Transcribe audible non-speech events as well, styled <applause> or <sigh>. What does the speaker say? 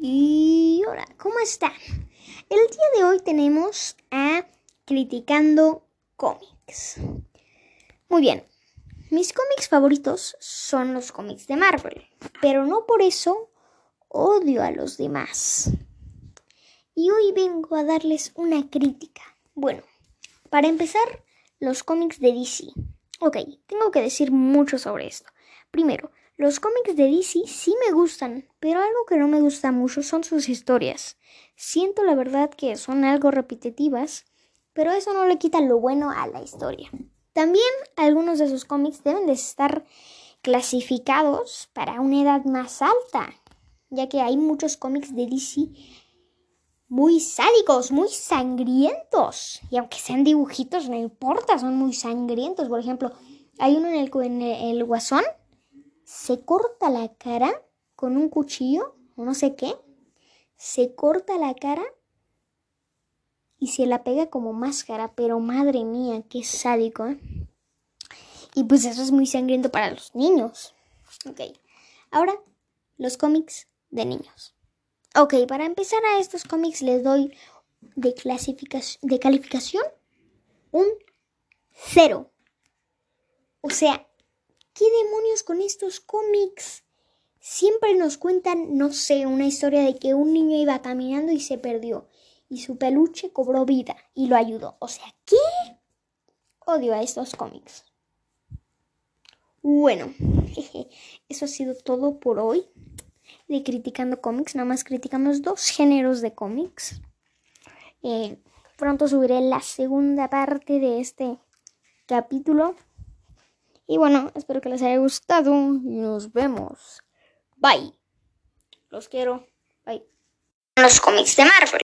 Y hola, ¿cómo están? El día de hoy tenemos a Criticando cómics. Muy bien, mis cómics favoritos son los cómics de Marvel, pero no por eso odio a los demás. Y hoy vengo a darles una crítica. Bueno, para empezar, los cómics de DC. Ok, tengo que decir mucho sobre esto. Primero, los cómics de DC sí me gustan, pero algo que no me gusta mucho son sus historias. Siento la verdad que son algo repetitivas, pero eso no le quita lo bueno a la historia. También algunos de sus cómics deben de estar clasificados para una edad más alta, ya que hay muchos cómics de DC muy sádicos, muy sangrientos. Y aunque sean dibujitos, no importa, son muy sangrientos. Por ejemplo, hay uno en el, en el Guasón se corta la cara con un cuchillo o no sé qué, se corta la cara y se la pega como máscara, pero madre mía, qué sádico. ¿eh? Y pues eso es muy sangriento para los niños. Ok, ahora los cómics de niños. Ok, para empezar a estos cómics les doy de, clasificación, de calificación un cero. O sea, ¿Qué demonios con estos cómics? Siempre nos cuentan, no sé, una historia de que un niño iba caminando y se perdió y su peluche cobró vida y lo ayudó. O sea, ¿qué? Odio a estos cómics. Bueno, <laughs> eso ha sido todo por hoy de Criticando Cómics. Nada más criticamos dos géneros de cómics. Eh, pronto subiré la segunda parte de este capítulo. Y bueno, espero que les haya gustado y nos vemos. Bye. Los quiero. Bye. Los cómics de Marvel.